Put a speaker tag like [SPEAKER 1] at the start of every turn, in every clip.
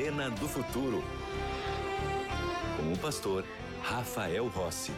[SPEAKER 1] Arena do Futuro. Com o pastor Rafael Rossi.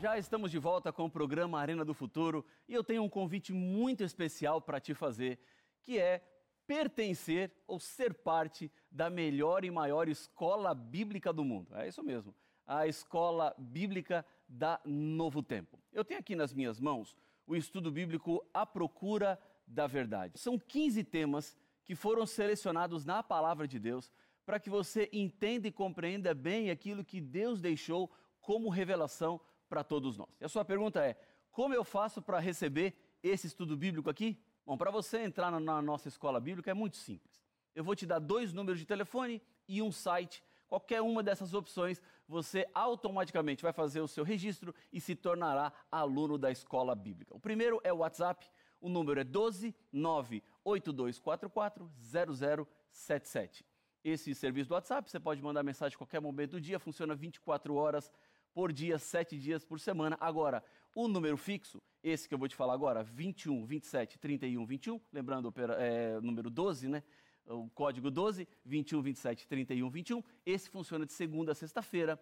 [SPEAKER 2] Já estamos de volta com o programa Arena do Futuro e eu tenho um convite muito especial para te fazer, que é pertencer ou ser parte da melhor e maior escola bíblica do mundo. É isso mesmo, a Escola Bíblica da Novo Tempo. Eu tenho aqui nas minhas mãos o estudo bíblico A Procura da Verdade. São 15 temas que foram selecionados na palavra de Deus para que você entenda e compreenda bem aquilo que Deus deixou como revelação para todos nós. E a sua pergunta é: como eu faço para receber esse estudo bíblico aqui? Bom, para você entrar na nossa escola bíblica é muito simples. Eu vou te dar dois números de telefone e um site. Qualquer uma dessas opções, você automaticamente vai fazer o seu registro e se tornará aluno da escola bíblica. O primeiro é o WhatsApp, o número é 12 98244 0077. Esse serviço do WhatsApp, você pode mandar mensagem a qualquer momento do dia, funciona 24 horas por dia, sete dias por semana. Agora, o número fixo, esse que eu vou te falar agora, 21, 27, 31, 21, lembrando é, número 12, né? O código 12, 21, 27, 31, 21. Esse funciona de segunda a sexta-feira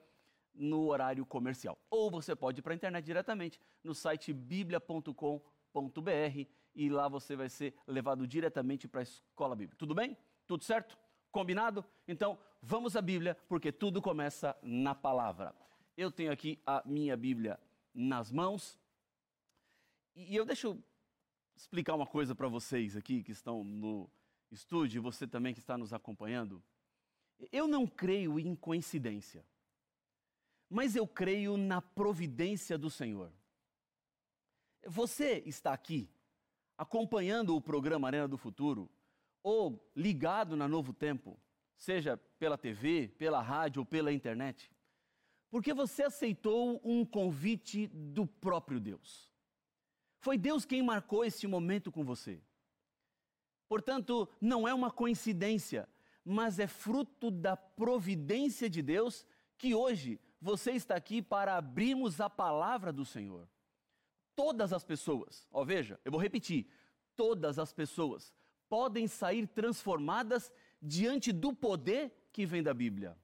[SPEAKER 2] no horário comercial. Ou você pode ir para a internet diretamente no site biblia.com.br e lá você vai ser levado diretamente para a escola bíblica. Tudo bem? Tudo certo? Combinado? Então, vamos à Bíblia, porque tudo começa na palavra. Eu tenho aqui a minha Bíblia nas mãos. E eu deixo explicar uma coisa para vocês aqui que estão no estúdio, e você também que está nos acompanhando. Eu não creio em coincidência, mas eu creio na providência do Senhor. Você está aqui acompanhando o programa Arena do Futuro ou ligado na Novo Tempo, seja pela TV, pela rádio ou pela internet porque você aceitou um convite do próprio Deus. Foi Deus quem marcou esse momento com você. Portanto, não é uma coincidência, mas é fruto da providência de Deus que hoje você está aqui para abrirmos a palavra do Senhor. Todas as pessoas, ó, veja, eu vou repetir: todas as pessoas podem sair transformadas diante do poder que vem da Bíblia.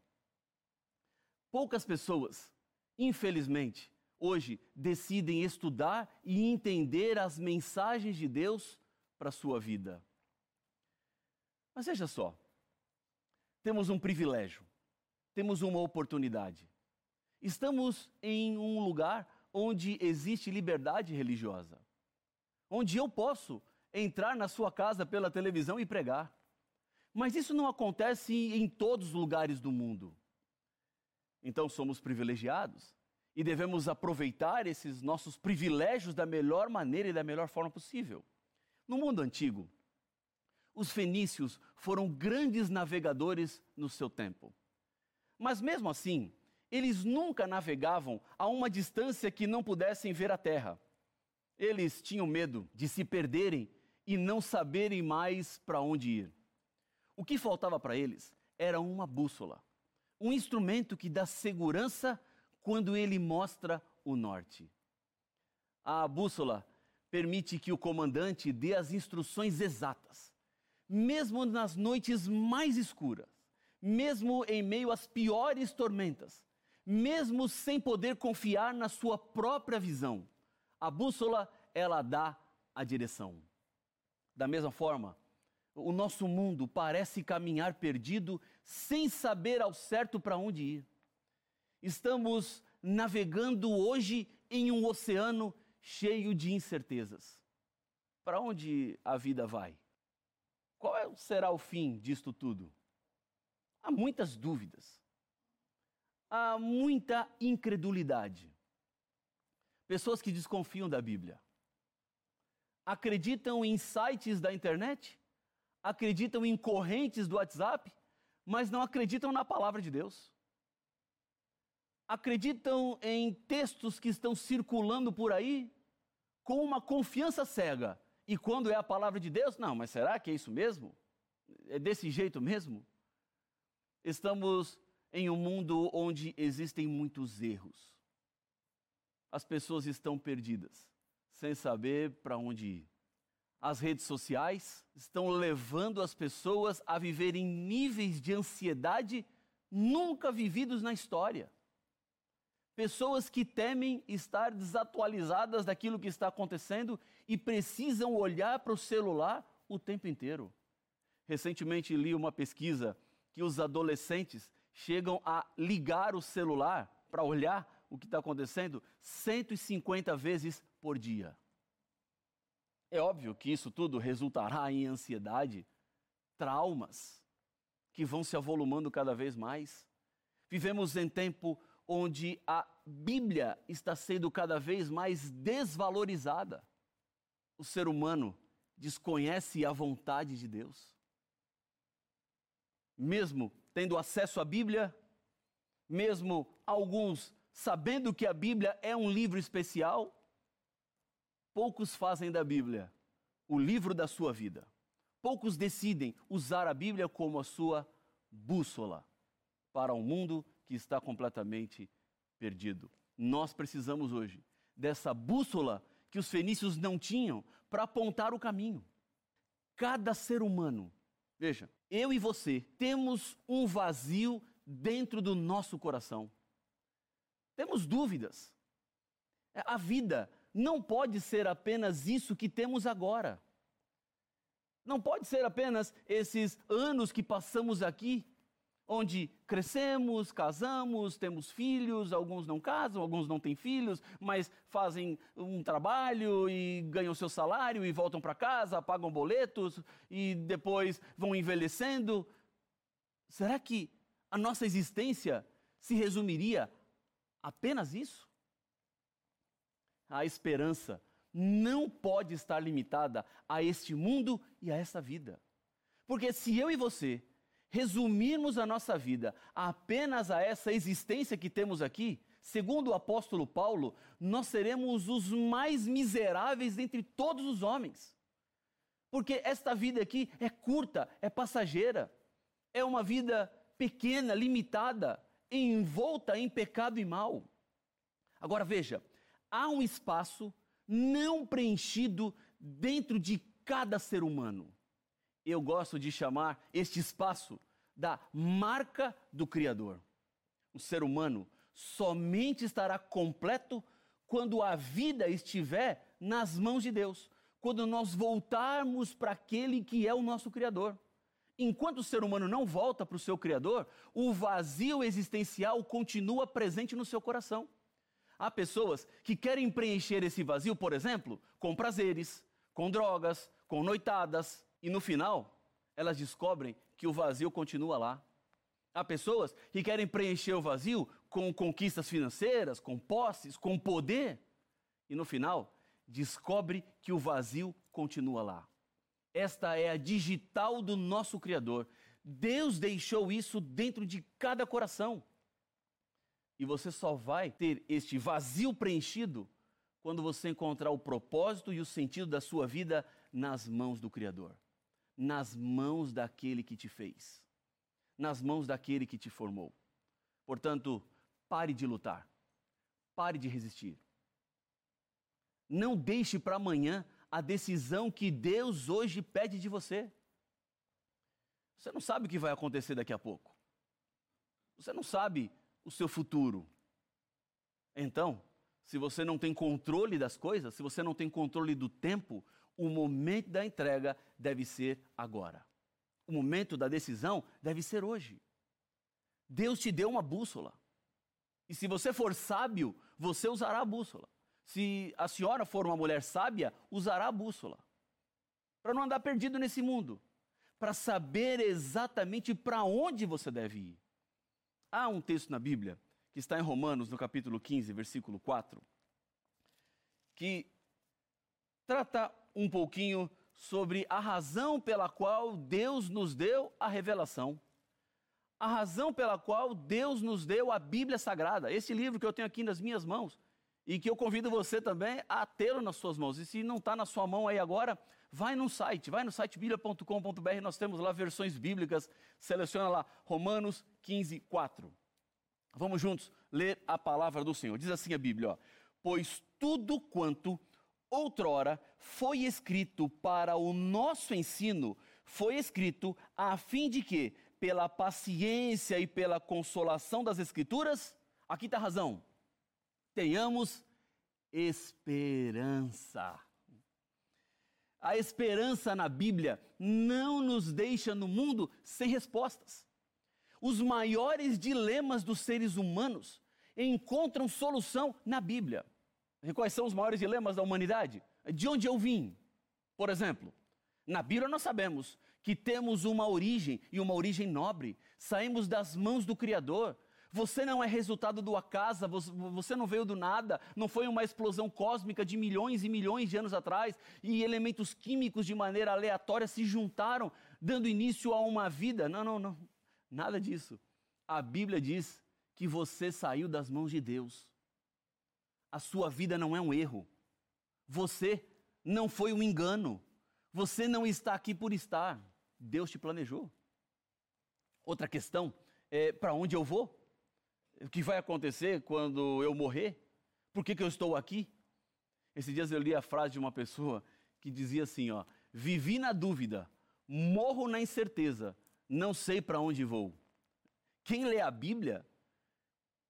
[SPEAKER 2] Poucas pessoas, infelizmente, hoje decidem estudar e entender as mensagens de Deus para a sua vida. Mas veja só, temos um privilégio, temos uma oportunidade. Estamos em um lugar onde existe liberdade religiosa, onde eu posso entrar na sua casa pela televisão e pregar. Mas isso não acontece em todos os lugares do mundo. Então somos privilegiados e devemos aproveitar esses nossos privilégios da melhor maneira e da melhor forma possível. No mundo antigo, os fenícios foram grandes navegadores no seu tempo. Mas mesmo assim, eles nunca navegavam a uma distância que não pudessem ver a terra. Eles tinham medo de se perderem e não saberem mais para onde ir. O que faltava para eles era uma bússola um instrumento que dá segurança quando ele mostra o norte. A bússola permite que o comandante dê as instruções exatas, mesmo nas noites mais escuras, mesmo em meio às piores tormentas, mesmo sem poder confiar na sua própria visão. A bússola, ela dá a direção. Da mesma forma, o nosso mundo parece caminhar perdido sem saber ao certo para onde ir. Estamos navegando hoje em um oceano cheio de incertezas. Para onde a vida vai? Qual é, será o fim disto tudo? Há muitas dúvidas. Há muita incredulidade. Pessoas que desconfiam da Bíblia. Acreditam em sites da internet acreditam em correntes do WhatsApp, mas não acreditam na palavra de Deus. Acreditam em textos que estão circulando por aí com uma confiança cega. E quando é a palavra de Deus, não, mas será que é isso mesmo? É desse jeito mesmo? Estamos em um mundo onde existem muitos erros. As pessoas estão perdidas, sem saber para onde ir. As redes sociais estão levando as pessoas a viverem níveis de ansiedade nunca vividos na história. Pessoas que temem estar desatualizadas daquilo que está acontecendo e precisam olhar para o celular o tempo inteiro. Recentemente li uma pesquisa que os adolescentes chegam a ligar o celular para olhar o que está acontecendo 150 vezes por dia. É óbvio que isso tudo resultará em ansiedade, traumas que vão se avolumando cada vez mais. Vivemos em tempo onde a Bíblia está sendo cada vez mais desvalorizada. O ser humano desconhece a vontade de Deus. Mesmo tendo acesso à Bíblia, mesmo alguns sabendo que a Bíblia é um livro especial, poucos fazem da Bíblia o livro da sua vida. Poucos decidem usar a Bíblia como a sua bússola para um mundo que está completamente perdido. Nós precisamos hoje dessa bússola que os fenícios não tinham para apontar o caminho. Cada ser humano, veja, eu e você temos um vazio dentro do nosso coração. Temos dúvidas. A vida não pode ser apenas isso que temos agora. Não pode ser apenas esses anos que passamos aqui, onde crescemos, casamos, temos filhos, alguns não casam, alguns não têm filhos, mas fazem um trabalho e ganham seu salário e voltam para casa, pagam boletos e depois vão envelhecendo. Será que a nossa existência se resumiria apenas isso? A esperança não pode estar limitada a este mundo e a esta vida. Porque se eu e você resumirmos a nossa vida apenas a essa existência que temos aqui, segundo o apóstolo Paulo, nós seremos os mais miseráveis entre todos os homens. Porque esta vida aqui é curta, é passageira, é uma vida pequena, limitada, envolta em pecado e mal. Agora veja, há um espaço não preenchido dentro de cada ser humano. Eu gosto de chamar este espaço da marca do Criador. O ser humano somente estará completo quando a vida estiver nas mãos de Deus, quando nós voltarmos para aquele que é o nosso Criador. Enquanto o ser humano não volta para o seu Criador, o vazio existencial continua presente no seu coração. Há pessoas que querem preencher esse vazio, por exemplo, com prazeres, com drogas, com noitadas, e no final, elas descobrem que o vazio continua lá. Há pessoas que querem preencher o vazio com conquistas financeiras, com posses, com poder, e no final, descobre que o vazio continua lá. Esta é a digital do nosso Criador. Deus deixou isso dentro de cada coração. E você só vai ter este vazio preenchido quando você encontrar o propósito e o sentido da sua vida nas mãos do Criador, nas mãos daquele que te fez, nas mãos daquele que te formou. Portanto, pare de lutar, pare de resistir. Não deixe para amanhã a decisão que Deus hoje pede de você. Você não sabe o que vai acontecer daqui a pouco. Você não sabe o seu futuro. Então, se você não tem controle das coisas, se você não tem controle do tempo, o momento da entrega deve ser agora. O momento da decisão deve ser hoje. Deus te deu uma bússola. E se você for sábio, você usará a bússola. Se a senhora for uma mulher sábia, usará a bússola. Para não andar perdido nesse mundo. Para saber exatamente para onde você deve ir. Há um texto na Bíblia, que está em Romanos, no capítulo 15, versículo 4, que trata um pouquinho sobre a razão pela qual Deus nos deu a revelação. A razão pela qual Deus nos deu a Bíblia Sagrada, esse livro que eu tenho aqui nas minhas mãos e que eu convido você também a tê-lo nas suas mãos. E se não está na sua mão aí agora, vai no site, vai no site bíblia.com.br, nós temos lá versões bíblicas, seleciona lá Romanos 15, 4. Vamos juntos ler a palavra do Senhor. Diz assim a Bíblia, ó, pois tudo quanto outrora foi escrito para o nosso ensino, foi escrito a fim de que, pela paciência e pela consolação das Escrituras, aqui está a razão, tenhamos esperança. A esperança na Bíblia não nos deixa no mundo sem respostas. Os maiores dilemas dos seres humanos encontram solução na Bíblia. E quais são os maiores dilemas da humanidade? De onde eu vim? Por exemplo, na Bíblia nós sabemos que temos uma origem e uma origem nobre. Saímos das mãos do Criador. Você não é resultado do acaso, você não veio do nada, não foi uma explosão cósmica de milhões e milhões de anos atrás e elementos químicos de maneira aleatória se juntaram, dando início a uma vida. Não, não, não. Nada disso. A Bíblia diz que você saiu das mãos de Deus. A sua vida não é um erro. Você não foi um engano. Você não está aqui por estar. Deus te planejou. Outra questão é para onde eu vou? O que vai acontecer quando eu morrer? Por que, que eu estou aqui? Esses dias eu li a frase de uma pessoa que dizia assim: ó, vivi na dúvida, morro na incerteza, não sei para onde vou. Quem lê a Bíblia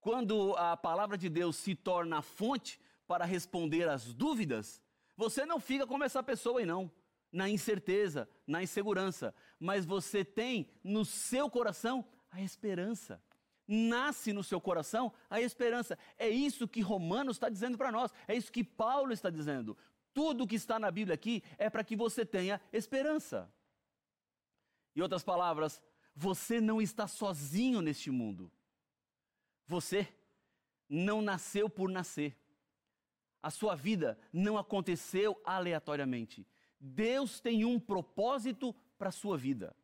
[SPEAKER 2] quando a palavra de Deus se torna a fonte para responder às dúvidas, você não fica como essa pessoa aí não, na incerteza, na insegurança, mas você tem no seu coração a esperança. Nasce no seu coração a esperança. É isso que Romanos está dizendo para nós, é isso que Paulo está dizendo. Tudo que está na Bíblia aqui é para que você tenha esperança. Em outras palavras, você não está sozinho neste mundo. Você não nasceu por nascer. A sua vida não aconteceu aleatoriamente. Deus tem um propósito para a sua vida.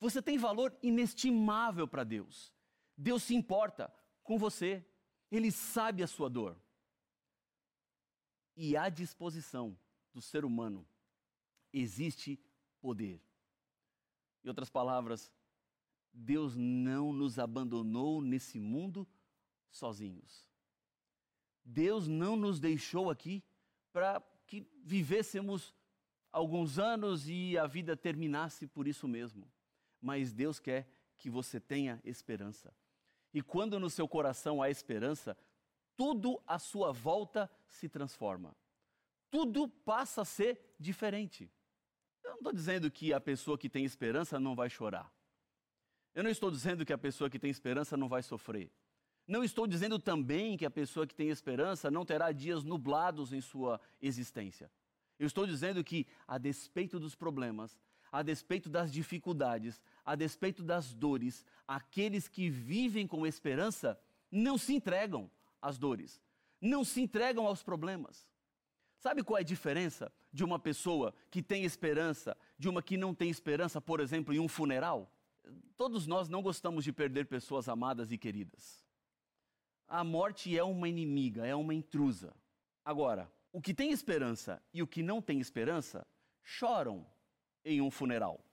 [SPEAKER 2] Você tem valor inestimável para Deus. Deus se importa com você. Ele sabe a sua dor. E à disposição do ser humano existe poder. Em outras palavras, Deus não nos abandonou nesse mundo sozinhos. Deus não nos deixou aqui para que vivêssemos alguns anos e a vida terminasse por isso mesmo. Mas Deus quer que você tenha esperança. E quando no seu coração há esperança, tudo à sua volta se transforma. Tudo passa a ser diferente. Eu não estou dizendo que a pessoa que tem esperança não vai chorar. Eu não estou dizendo que a pessoa que tem esperança não vai sofrer. Não estou dizendo também que a pessoa que tem esperança não terá dias nublados em sua existência. Eu estou dizendo que, a despeito dos problemas, a despeito das dificuldades, a despeito das dores, aqueles que vivem com esperança não se entregam às dores, não se entregam aos problemas. Sabe qual é a diferença de uma pessoa que tem esperança de uma que não tem esperança, por exemplo, em um funeral? Todos nós não gostamos de perder pessoas amadas e queridas. A morte é uma inimiga, é uma intrusa. Agora, o que tem esperança e o que não tem esperança choram em um funeral.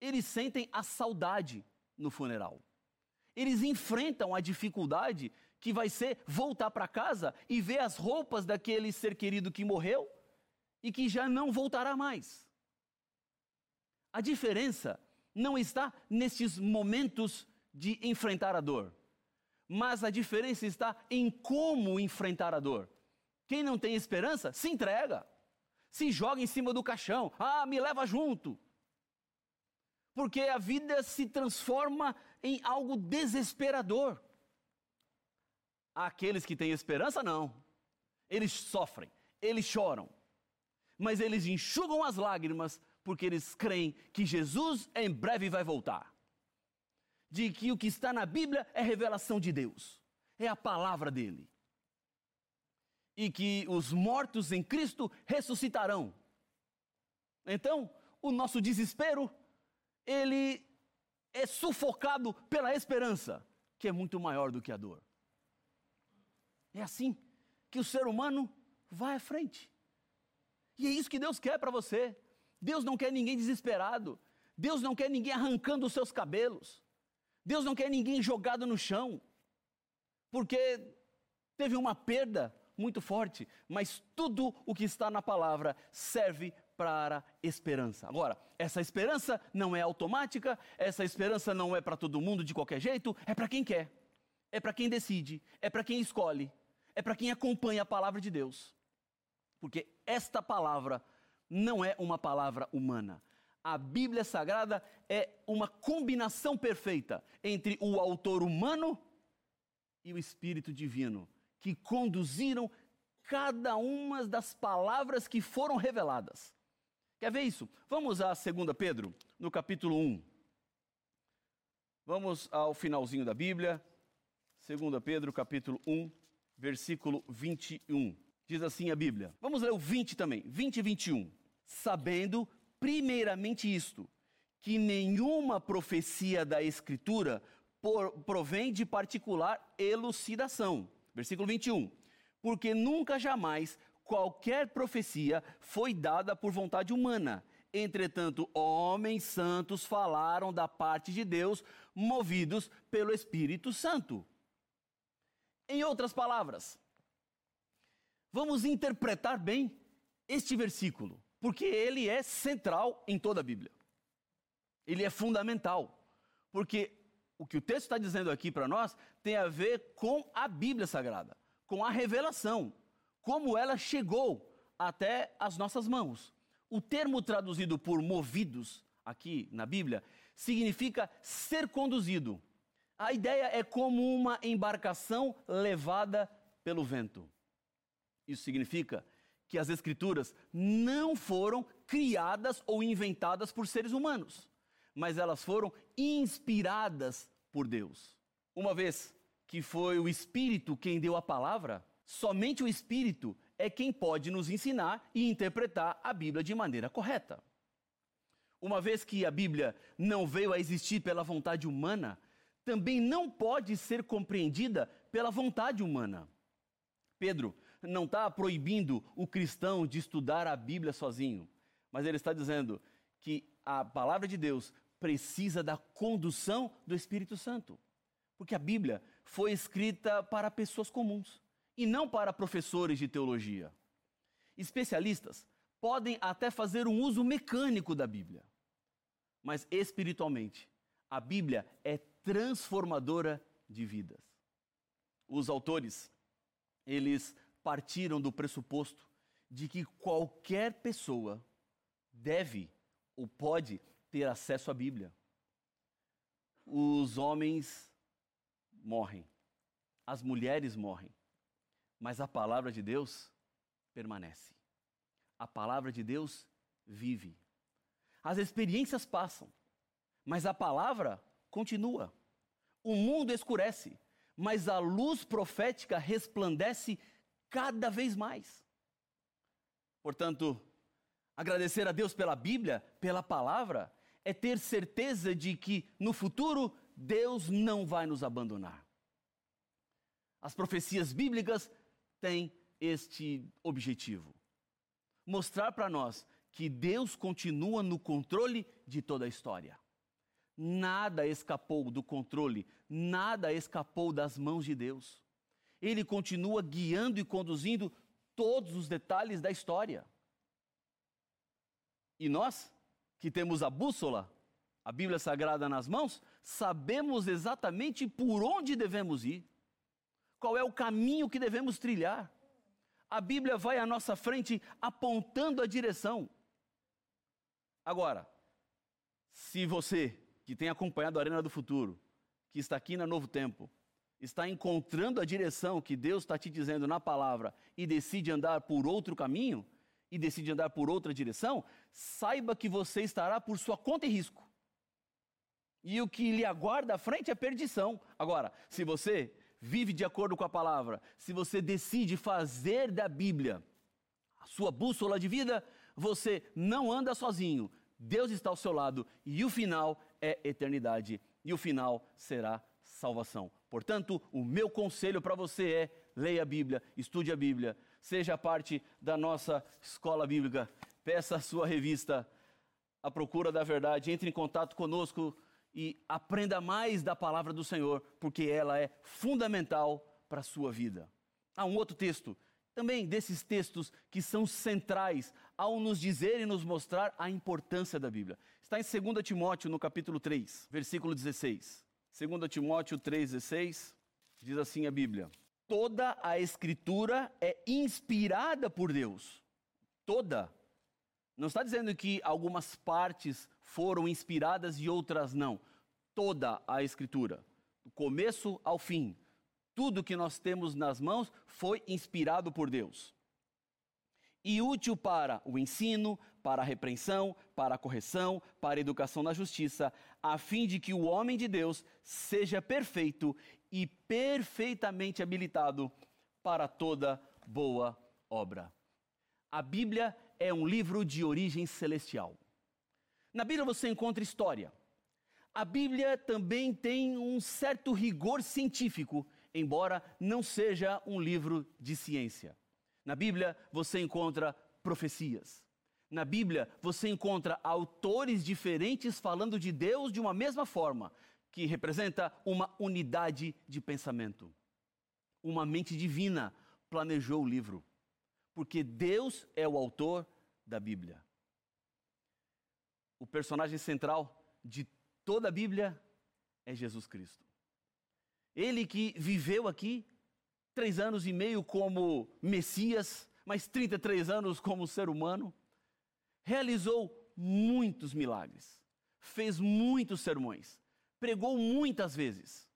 [SPEAKER 2] Eles sentem a saudade no funeral. Eles enfrentam a dificuldade que vai ser voltar para casa e ver as roupas daquele ser querido que morreu e que já não voltará mais. A diferença não está nesses momentos de enfrentar a dor, mas a diferença está em como enfrentar a dor. Quem não tem esperança se entrega, se joga em cima do caixão, ah, me leva junto. Porque a vida se transforma em algo desesperador. Aqueles que têm esperança, não. Eles sofrem, eles choram, mas eles enxugam as lágrimas porque eles creem que Jesus em breve vai voltar. De que o que está na Bíblia é revelação de Deus, é a palavra dele. E que os mortos em Cristo ressuscitarão. Então, o nosso desespero, ele é sufocado pela esperança, que é muito maior do que a dor. É assim que o ser humano vai à frente. E é isso que Deus quer para você. Deus não quer ninguém desesperado. Deus não quer ninguém arrancando os seus cabelos. Deus não quer ninguém jogado no chão. Porque teve uma perda muito forte, mas tudo o que está na palavra serve para esperança. Agora, essa esperança não é automática, essa esperança não é para todo mundo de qualquer jeito, é para quem quer, é para quem decide, é para quem escolhe, é para quem acompanha a palavra de Deus. Porque esta palavra não é uma palavra humana. A Bíblia Sagrada é uma combinação perfeita entre o autor humano e o Espírito Divino, que conduziram cada uma das palavras que foram reveladas. Quer ver isso? Vamos a 2 Pedro, no capítulo 1. Vamos ao finalzinho da Bíblia, 2 Pedro, capítulo 1, versículo 21. Diz assim a Bíblia. Vamos ler o 20 também, 20 e 21. Sabendo primeiramente isto, que nenhuma profecia da Escritura por, provém de particular elucidação. Versículo 21. Porque nunca jamais qualquer profecia foi dada por vontade humana. Entretanto, homens santos falaram da parte de Deus, movidos pelo Espírito Santo. Em outras palavras, vamos interpretar bem este versículo, porque ele é central em toda a Bíblia. Ele é fundamental, porque o que o texto está dizendo aqui para nós tem a ver com a Bíblia Sagrada, com a revelação, como ela chegou até as nossas mãos. O termo traduzido por movidos aqui na Bíblia significa ser conduzido. A ideia é como uma embarcação levada pelo vento. Isso significa que as Escrituras não foram criadas ou inventadas por seres humanos mas elas foram inspiradas por Deus. Uma vez que foi o Espírito quem deu a palavra, somente o Espírito é quem pode nos ensinar e interpretar a Bíblia de maneira correta. Uma vez que a Bíblia não veio a existir pela vontade humana, também não pode ser compreendida pela vontade humana. Pedro não está proibindo o cristão de estudar a Bíblia sozinho, mas ele está dizendo que a palavra de Deus precisa da condução do Espírito Santo. Porque a Bíblia foi escrita para pessoas comuns e não para professores de teologia. Especialistas podem até fazer um uso mecânico da Bíblia, mas espiritualmente, a Bíblia é transformadora de vidas. Os autores, eles partiram do pressuposto de que qualquer pessoa deve ou pode ter acesso à Bíblia. Os homens morrem, as mulheres morrem, mas a palavra de Deus permanece. A palavra de Deus vive. As experiências passam, mas a palavra continua. O mundo escurece, mas a luz profética resplandece cada vez mais. Portanto, agradecer a Deus pela Bíblia, pela palavra, é ter certeza de que no futuro Deus não vai nos abandonar. As profecias bíblicas têm este objetivo: mostrar para nós que Deus continua no controle de toda a história. Nada escapou do controle, nada escapou das mãos de Deus. Ele continua guiando e conduzindo todos os detalhes da história. E nós que temos a bússola, a Bíblia Sagrada nas mãos, sabemos exatamente por onde devemos ir, qual é o caminho que devemos trilhar. A Bíblia vai à nossa frente apontando a direção. Agora, se você que tem acompanhado a Arena do Futuro, que está aqui na Novo Tempo, está encontrando a direção que Deus está te dizendo na palavra e decide andar por outro caminho, e decide andar por outra direção, saiba que você estará por sua conta e risco. E o que lhe aguarda à frente é perdição. Agora, se você vive de acordo com a palavra, se você decide fazer da Bíblia a sua bússola de vida, você não anda sozinho. Deus está ao seu lado e o final é eternidade e o final será salvação. Portanto, o meu conselho para você é: leia a Bíblia, estude a Bíblia, seja parte da nossa escola bíblica. Peça a sua revista A Procura da Verdade, entre em contato conosco e aprenda mais da palavra do Senhor, porque ela é fundamental para a sua vida. Há um outro texto também desses textos que são centrais ao nos dizer e nos mostrar a importância da Bíblia. Está em 2 Timóteo, no capítulo 3, versículo 16. 2 Timóteo 3,16 diz assim a Bíblia: Toda a Escritura é inspirada por Deus. Toda. Não está dizendo que algumas partes foram inspiradas e outras não. Toda a Escritura, do começo ao fim, tudo que nós temos nas mãos foi inspirado por Deus. E útil para o ensino, para a repreensão, para a correção, para a educação na justiça, a fim de que o homem de Deus seja perfeito e perfeitamente habilitado para toda boa obra. A Bíblia é um livro de origem celestial. Na Bíblia você encontra história. A Bíblia também tem um certo rigor científico, embora não seja um livro de ciência. Na Bíblia você encontra profecias. Na Bíblia você encontra autores diferentes falando de Deus de uma mesma forma, que representa uma unidade de pensamento. Uma mente divina planejou o livro, porque Deus é o autor da Bíblia. O personagem central de toda a Bíblia é Jesus Cristo. Ele que viveu aqui três anos e meio como Messias, mais 33 anos como ser humano, realizou muitos milagres, fez muitos sermões, pregou muitas vezes.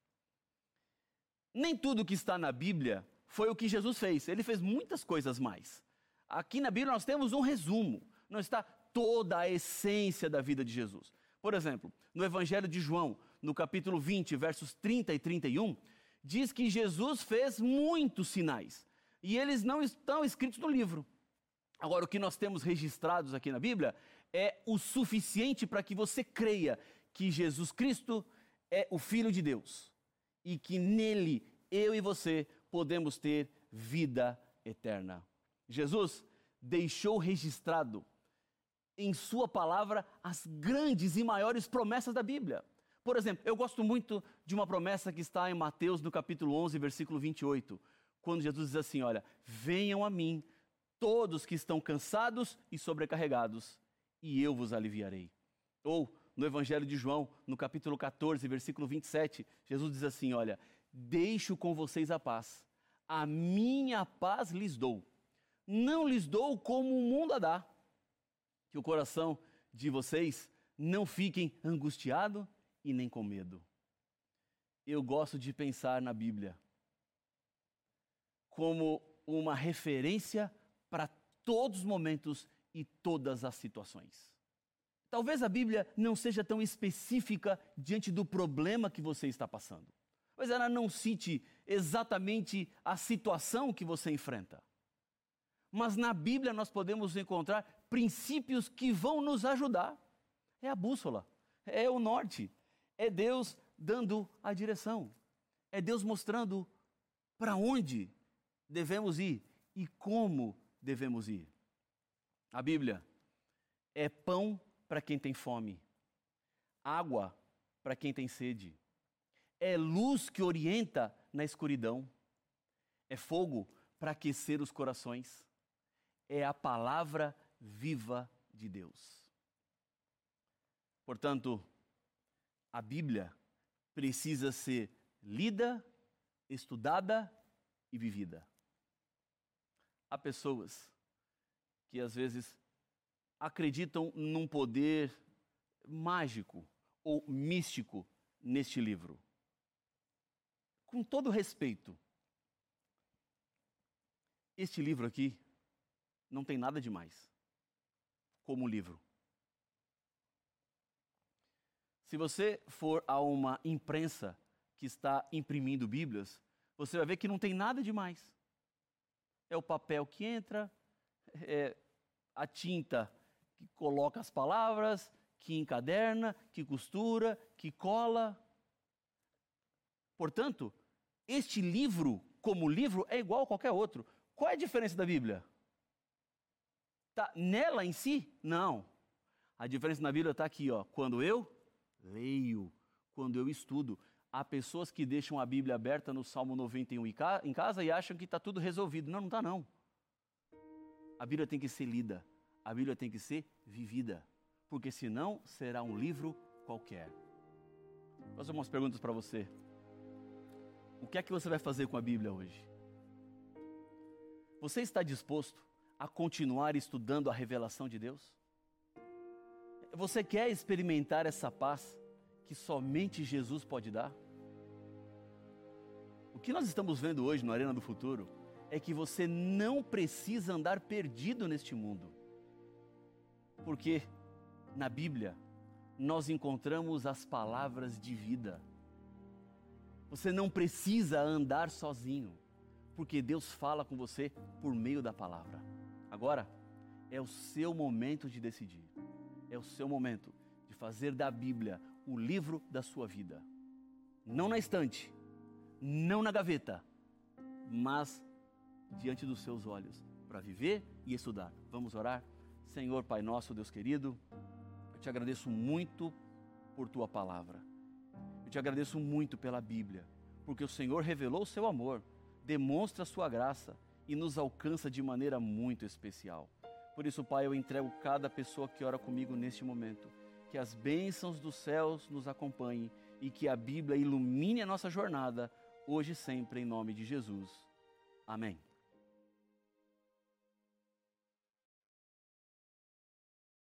[SPEAKER 2] Nem tudo que está na Bíblia foi o que Jesus fez, ele fez muitas coisas mais. Aqui na Bíblia nós temos um resumo, não está toda a essência da vida de Jesus. Por exemplo, no Evangelho de João, no capítulo 20, versos 30 e 31, diz que Jesus fez muitos sinais e eles não estão escritos no livro. Agora, o que nós temos registrados aqui na Bíblia é o suficiente para que você creia que Jesus Cristo é o Filho de Deus e que nele eu e você podemos ter vida eterna. Jesus deixou registrado em Sua palavra as grandes e maiores promessas da Bíblia. Por exemplo, eu gosto muito de uma promessa que está em Mateus, no capítulo 11, versículo 28, quando Jesus diz assim: Olha, venham a mim todos que estão cansados e sobrecarregados, e eu vos aliviarei. Ou no Evangelho de João, no capítulo 14, versículo 27, Jesus diz assim: Olha, deixo com vocês a paz, a minha paz lhes dou, não lhes dou como o mundo a dá. Que o coração de vocês não fiquem angustiado e nem com medo. Eu gosto de pensar na Bíblia como uma referência para todos os momentos e todas as situações. Talvez a Bíblia não seja tão específica diante do problema que você está passando. Mas ela não cite exatamente a situação que você enfrenta. Mas na Bíblia nós podemos encontrar princípios que vão nos ajudar. É a bússola, é o norte, é Deus dando a direção. É Deus mostrando para onde devemos ir e como devemos ir. A Bíblia é pão para quem tem fome, água para quem tem sede, é luz que orienta na escuridão, é fogo para aquecer os corações, é a palavra viva de Deus. Portanto, a Bíblia precisa ser lida, estudada e vivida. Há pessoas que às vezes acreditam num poder mágico ou místico neste livro. Com todo respeito, este livro aqui não tem nada demais como livro. Se você for a uma imprensa que está imprimindo Bíblias, você vai ver que não tem nada demais. É o papel que entra, é a tinta que coloca as palavras, que encaderna, que costura, que cola. Portanto, este livro, como livro, é igual a qualquer outro. Qual é a diferença da Bíblia? Tá nela em si? Não. A diferença na Bíblia está aqui, ó. Quando eu leio, quando eu estudo. Há pessoas que deixam a Bíblia aberta no Salmo 91 em casa e acham que está tudo resolvido. Não, não está não. A Bíblia tem que ser lida, a Bíblia tem que ser vivida, porque senão será um livro qualquer. Vou fazer umas perguntas para você. O que é que você vai fazer com a Bíblia hoje? Você está disposto a continuar estudando a revelação de Deus? Você quer experimentar essa paz que somente Jesus pode dar? O que nós estamos vendo hoje no Arena do Futuro é que você não precisa andar perdido neste mundo. Porque na Bíblia nós encontramos as palavras de vida. Você não precisa andar sozinho, porque Deus fala com você por meio da palavra. Agora, é o seu momento de decidir. É o seu momento de fazer da Bíblia o livro da sua vida. Não na estante, não na gaveta, mas diante dos seus olhos, para viver e estudar. Vamos orar? Senhor, Pai nosso, Deus querido, eu te agradeço muito por tua palavra. Eu te agradeço muito pela Bíblia, porque o Senhor revelou o seu amor, demonstra a sua graça e nos alcança de maneira muito especial. Por isso, Pai, eu entrego cada pessoa que ora comigo neste momento. Que as bênçãos dos céus nos acompanhem e que a Bíblia ilumine a nossa jornada, hoje e sempre, em nome de Jesus. Amém.